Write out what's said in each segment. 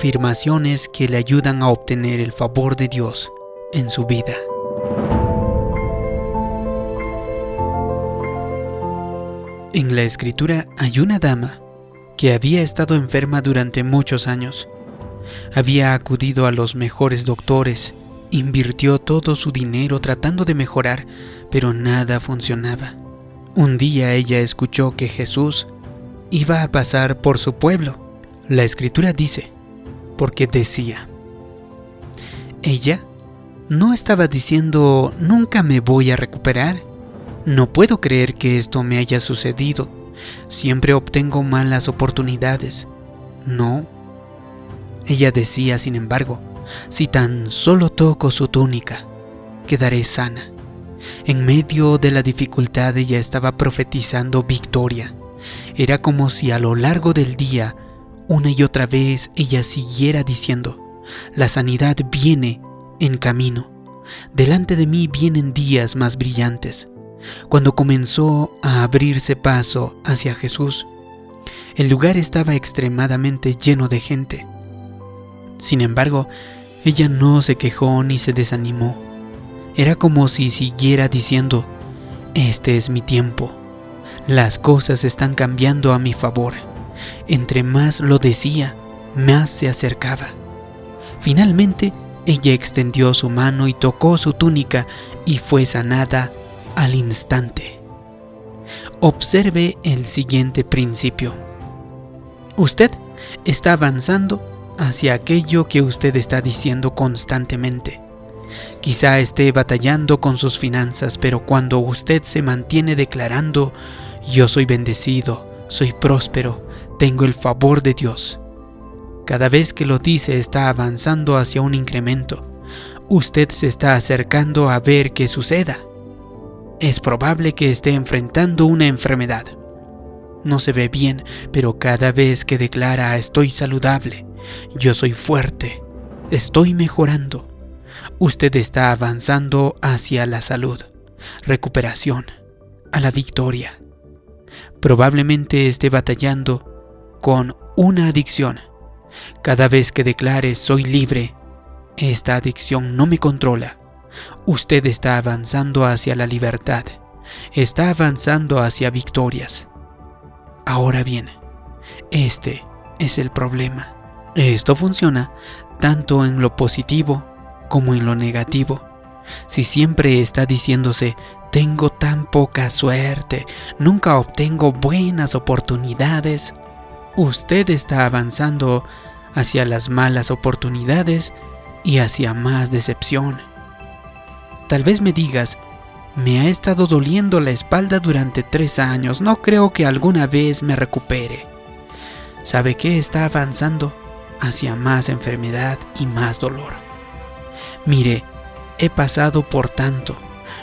afirmaciones que le ayudan a obtener el favor de Dios en su vida. En la escritura hay una dama que había estado enferma durante muchos años. Había acudido a los mejores doctores, invirtió todo su dinero tratando de mejorar, pero nada funcionaba. Un día ella escuchó que Jesús iba a pasar por su pueblo. La escritura dice, porque decía, ella no estaba diciendo nunca me voy a recuperar. No puedo creer que esto me haya sucedido. Siempre obtengo malas oportunidades. No. Ella decía, sin embargo, si tan solo toco su túnica, quedaré sana. En medio de la dificultad ella estaba profetizando victoria. Era como si a lo largo del día, una y otra vez, ella siguiera diciendo, la sanidad viene en camino. Delante de mí vienen días más brillantes. Cuando comenzó a abrirse paso hacia Jesús, el lugar estaba extremadamente lleno de gente. Sin embargo, ella no se quejó ni se desanimó. Era como si siguiera diciendo, este es mi tiempo. Las cosas están cambiando a mi favor. Entre más lo decía, más se acercaba. Finalmente, ella extendió su mano y tocó su túnica y fue sanada al instante. Observe el siguiente principio. Usted está avanzando hacia aquello que usted está diciendo constantemente. Quizá esté batallando con sus finanzas, pero cuando usted se mantiene declarando, yo soy bendecido, soy próspero, tengo el favor de Dios. Cada vez que lo dice está avanzando hacia un incremento. Usted se está acercando a ver qué suceda. Es probable que esté enfrentando una enfermedad. No se ve bien, pero cada vez que declara estoy saludable, yo soy fuerte, estoy mejorando, usted está avanzando hacia la salud, recuperación, a la victoria. Probablemente esté batallando con una adicción. Cada vez que declare soy libre, esta adicción no me controla. Usted está avanzando hacia la libertad, está avanzando hacia victorias. Ahora bien, este es el problema. Esto funciona tanto en lo positivo como en lo negativo. Si siempre está diciéndose, tengo tan poca suerte, nunca obtengo buenas oportunidades, usted está avanzando hacia las malas oportunidades y hacia más decepción. Tal vez me digas, me ha estado doliendo la espalda durante tres años, no creo que alguna vez me recupere. ¿Sabe qué está avanzando? Hacia más enfermedad y más dolor. Mire, he pasado por tanto,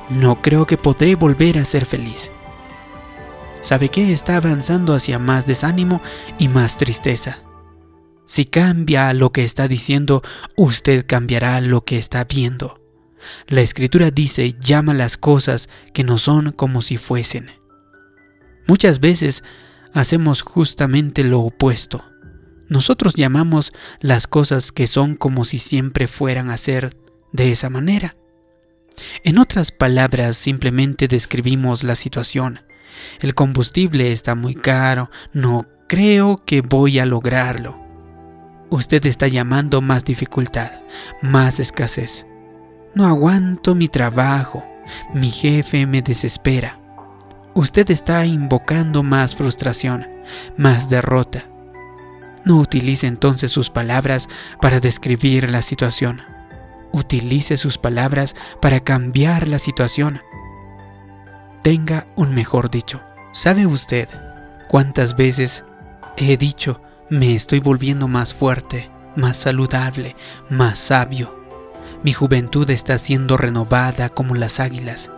no creo que podré volver a ser feliz. ¿Sabe qué? Está avanzando hacia más desánimo y más tristeza. Si cambia lo que está diciendo, usted cambiará lo que está viendo. La escritura dice, llama las cosas que no son como si fuesen. Muchas veces hacemos justamente lo opuesto. Nosotros llamamos las cosas que son como si siempre fueran a ser de esa manera. En otras palabras, simplemente describimos la situación. El combustible está muy caro, no creo que voy a lograrlo. Usted está llamando más dificultad, más escasez. No aguanto mi trabajo, mi jefe me desespera. Usted está invocando más frustración, más derrota. No utilice entonces sus palabras para describir la situación. Utilice sus palabras para cambiar la situación. Tenga un mejor dicho. ¿Sabe usted cuántas veces he dicho me estoy volviendo más fuerte, más saludable, más sabio? Mi juventud está siendo renovada como las águilas.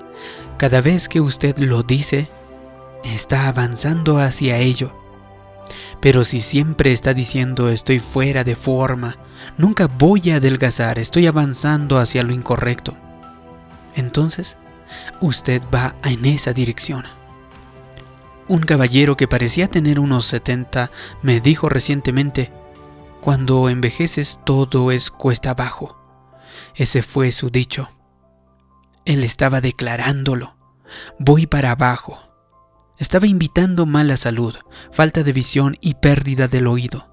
Cada vez que usted lo dice, está avanzando hacia ello. Pero si siempre está diciendo estoy fuera de forma, nunca voy a adelgazar, estoy avanzando hacia lo incorrecto, entonces usted va en esa dirección. Un caballero que parecía tener unos 70 me dijo recientemente, Cuando envejeces todo es cuesta abajo. Ese fue su dicho. Él estaba declarándolo. Voy para abajo. Estaba invitando mala salud, falta de visión y pérdida del oído.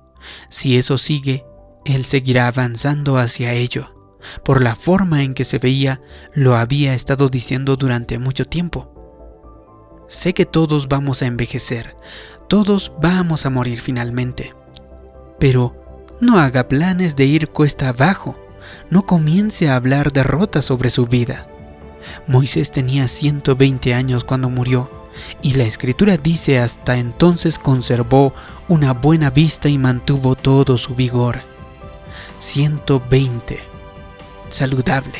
Si eso sigue, él seguirá avanzando hacia ello. Por la forma en que se veía, lo había estado diciendo durante mucho tiempo. Sé que todos vamos a envejecer, todos vamos a morir finalmente. Pero no haga planes de ir cuesta abajo, no comience a hablar derrota sobre su vida. Moisés tenía 120 años cuando murió, y la escritura dice hasta entonces conservó una buena vista y mantuvo todo su vigor. 120. Saludable,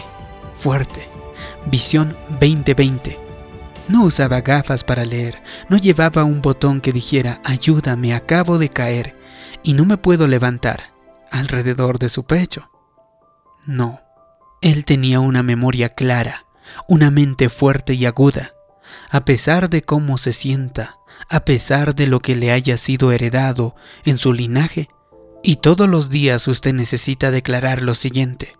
fuerte. Visión 2020. No usaba gafas para leer, no llevaba un botón que dijera ayúdame, acabo de caer y no me puedo levantar alrededor de su pecho. No, él tenía una memoria clara, una mente fuerte y aguda. A pesar de cómo se sienta, a pesar de lo que le haya sido heredado en su linaje, y todos los días usted necesita declarar lo siguiente.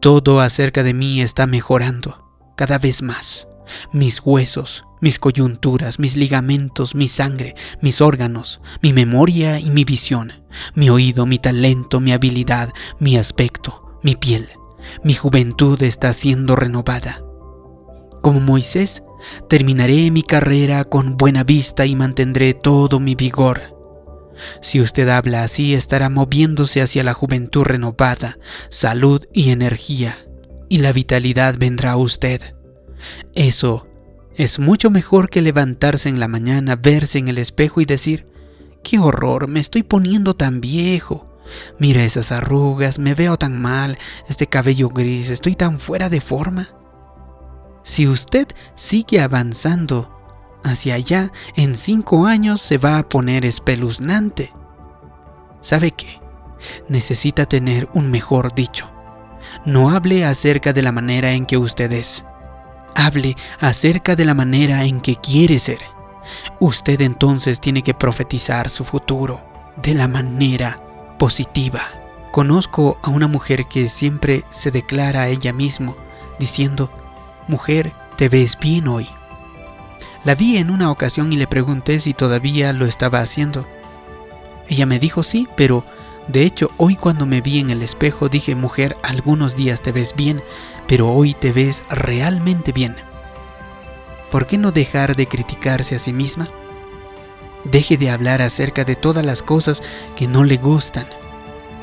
Todo acerca de mí está mejorando, cada vez más. Mis huesos, mis coyunturas, mis ligamentos, mi sangre, mis órganos, mi memoria y mi visión, mi oído, mi talento, mi habilidad, mi aspecto, mi piel, mi juventud está siendo renovada. Como Moisés, terminaré mi carrera con buena vista y mantendré todo mi vigor. Si usted habla así, estará moviéndose hacia la juventud renovada, salud y energía, y la vitalidad vendrá a usted. Eso es mucho mejor que levantarse en la mañana, verse en el espejo y decir, ¡qué horror! Me estoy poniendo tan viejo. Mira esas arrugas, me veo tan mal, este cabello gris, estoy tan fuera de forma. Si usted sigue avanzando hacia allá, en cinco años se va a poner espeluznante. ¿Sabe qué? Necesita tener un mejor dicho. No hable acerca de la manera en que usted es. Hable acerca de la manera en que quiere ser. Usted entonces tiene que profetizar su futuro de la manera positiva. Conozco a una mujer que siempre se declara a ella misma diciendo, Mujer, te ves bien hoy. La vi en una ocasión y le pregunté si todavía lo estaba haciendo. Ella me dijo sí, pero de hecho hoy cuando me vi en el espejo dije, mujer, algunos días te ves bien, pero hoy te ves realmente bien. ¿Por qué no dejar de criticarse a sí misma? Deje de hablar acerca de todas las cosas que no le gustan,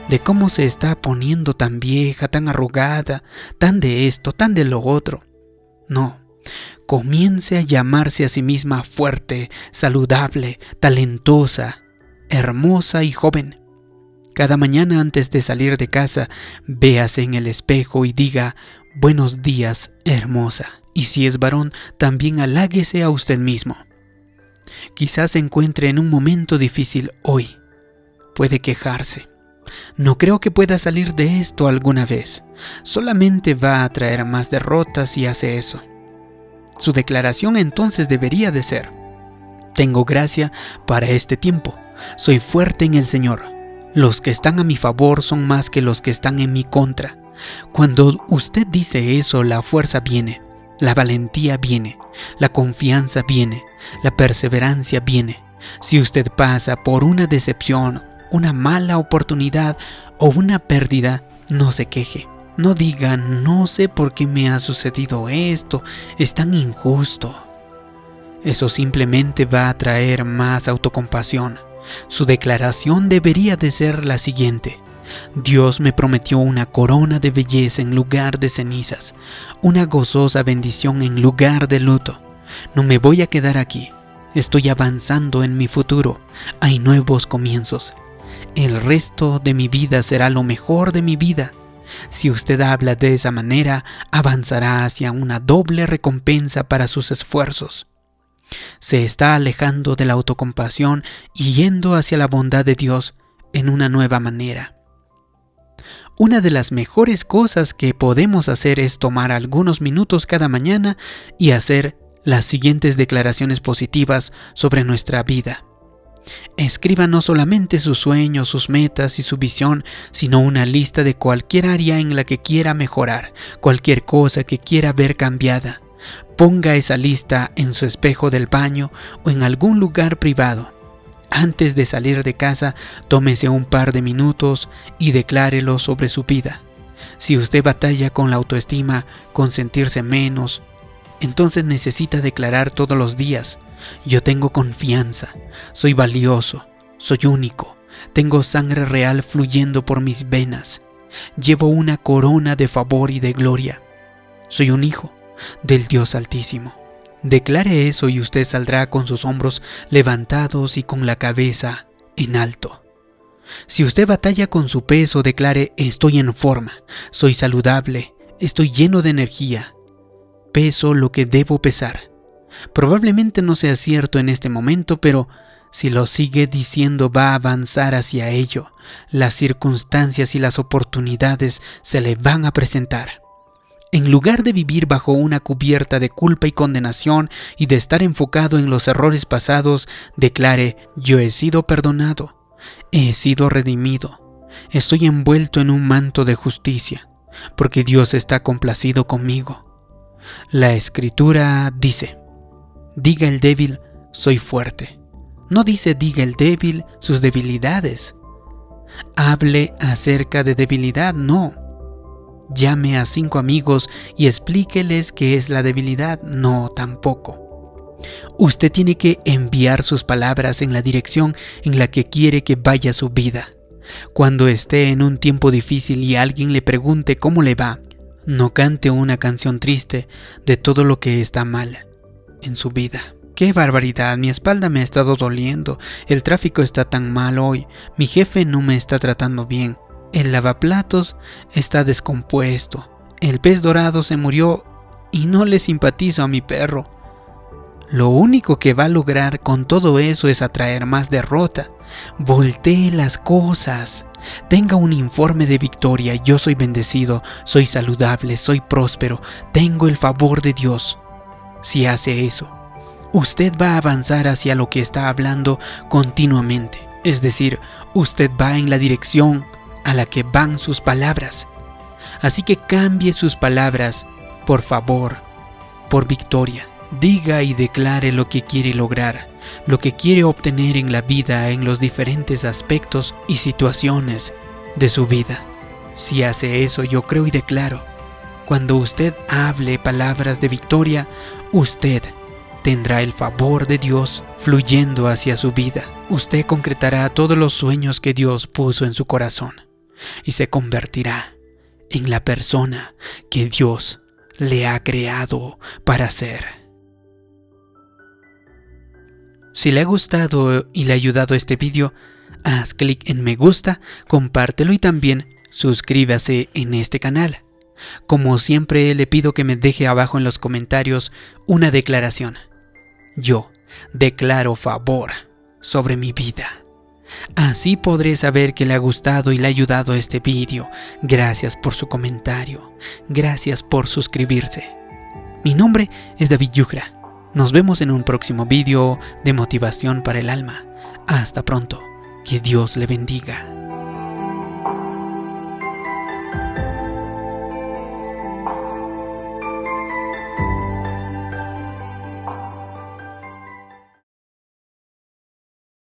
de cómo se está poniendo tan vieja, tan arrugada, tan de esto, tan de lo otro. No, comience a llamarse a sí misma fuerte, saludable, talentosa, hermosa y joven. Cada mañana antes de salir de casa, véase en el espejo y diga, buenos días, hermosa. Y si es varón, también haláguese a usted mismo. Quizás se encuentre en un momento difícil hoy. Puede quejarse. No creo que pueda salir de esto alguna vez. Solamente va a traer más derrotas si hace eso. Su declaración entonces debería de ser, tengo gracia para este tiempo, soy fuerte en el Señor. Los que están a mi favor son más que los que están en mi contra. Cuando usted dice eso, la fuerza viene, la valentía viene, la confianza viene, la perseverancia viene. Si usted pasa por una decepción, una mala oportunidad o una pérdida, no se queje. No diga, no sé por qué me ha sucedido esto, es tan injusto. Eso simplemente va a traer más autocompasión. Su declaración debería de ser la siguiente. Dios me prometió una corona de belleza en lugar de cenizas, una gozosa bendición en lugar de luto. No me voy a quedar aquí. Estoy avanzando en mi futuro. Hay nuevos comienzos. El resto de mi vida será lo mejor de mi vida. Si usted habla de esa manera, avanzará hacia una doble recompensa para sus esfuerzos. Se está alejando de la autocompasión y yendo hacia la bondad de Dios en una nueva manera. Una de las mejores cosas que podemos hacer es tomar algunos minutos cada mañana y hacer las siguientes declaraciones positivas sobre nuestra vida. Escriba no solamente sus sueños, sus metas y su visión, sino una lista de cualquier área en la que quiera mejorar, cualquier cosa que quiera ver cambiada. Ponga esa lista en su espejo del baño o en algún lugar privado. Antes de salir de casa, tómese un par de minutos y declárelo sobre su vida. Si usted batalla con la autoestima, con sentirse menos, entonces necesita declarar todos los días, yo tengo confianza, soy valioso, soy único, tengo sangre real fluyendo por mis venas, llevo una corona de favor y de gloria, soy un hijo del Dios Altísimo. Declare eso y usted saldrá con sus hombros levantados y con la cabeza en alto. Si usted batalla con su peso, declare estoy en forma, soy saludable, estoy lleno de energía, peso lo que debo pesar. Probablemente no sea cierto en este momento, pero si lo sigue diciendo va a avanzar hacia ello. Las circunstancias y las oportunidades se le van a presentar. En lugar de vivir bajo una cubierta de culpa y condenación y de estar enfocado en los errores pasados, declare, yo he sido perdonado, he sido redimido, estoy envuelto en un manto de justicia, porque Dios está complacido conmigo. La escritura dice, diga el débil, soy fuerte. No dice diga el débil sus debilidades. Hable acerca de debilidad, no. Llame a cinco amigos y explíqueles qué es la debilidad. No, tampoco. Usted tiene que enviar sus palabras en la dirección en la que quiere que vaya su vida. Cuando esté en un tiempo difícil y alguien le pregunte cómo le va, no cante una canción triste de todo lo que está mal en su vida. ¡Qué barbaridad! Mi espalda me ha estado doliendo, el tráfico está tan mal hoy, mi jefe no me está tratando bien, el lavaplatos está descompuesto. El pez dorado se murió y no le simpatizo a mi perro. Lo único que va a lograr con todo eso es atraer más derrota. Voltee las cosas. Tenga un informe de victoria. Yo soy bendecido, soy saludable, soy próspero, tengo el favor de Dios. Si hace eso, usted va a avanzar hacia lo que está hablando continuamente. Es decir, usted va en la dirección a la que van sus palabras. Así que cambie sus palabras, por favor, por victoria. Diga y declare lo que quiere lograr, lo que quiere obtener en la vida en los diferentes aspectos y situaciones de su vida. Si hace eso, yo creo y declaro, cuando usted hable palabras de victoria, usted tendrá el favor de Dios fluyendo hacia su vida. Usted concretará todos los sueños que Dios puso en su corazón y se convertirá en la persona que Dios le ha creado para ser. Si le ha gustado y le ha ayudado este vídeo, haz clic en me gusta, compártelo y también suscríbase en este canal. Como siempre le pido que me deje abajo en los comentarios una declaración. Yo declaro favor sobre mi vida. Así podré saber que le ha gustado y le ha ayudado este vídeo. Gracias por su comentario. Gracias por suscribirse. Mi nombre es David Yugra. Nos vemos en un próximo vídeo de motivación para el alma. Hasta pronto. Que Dios le bendiga.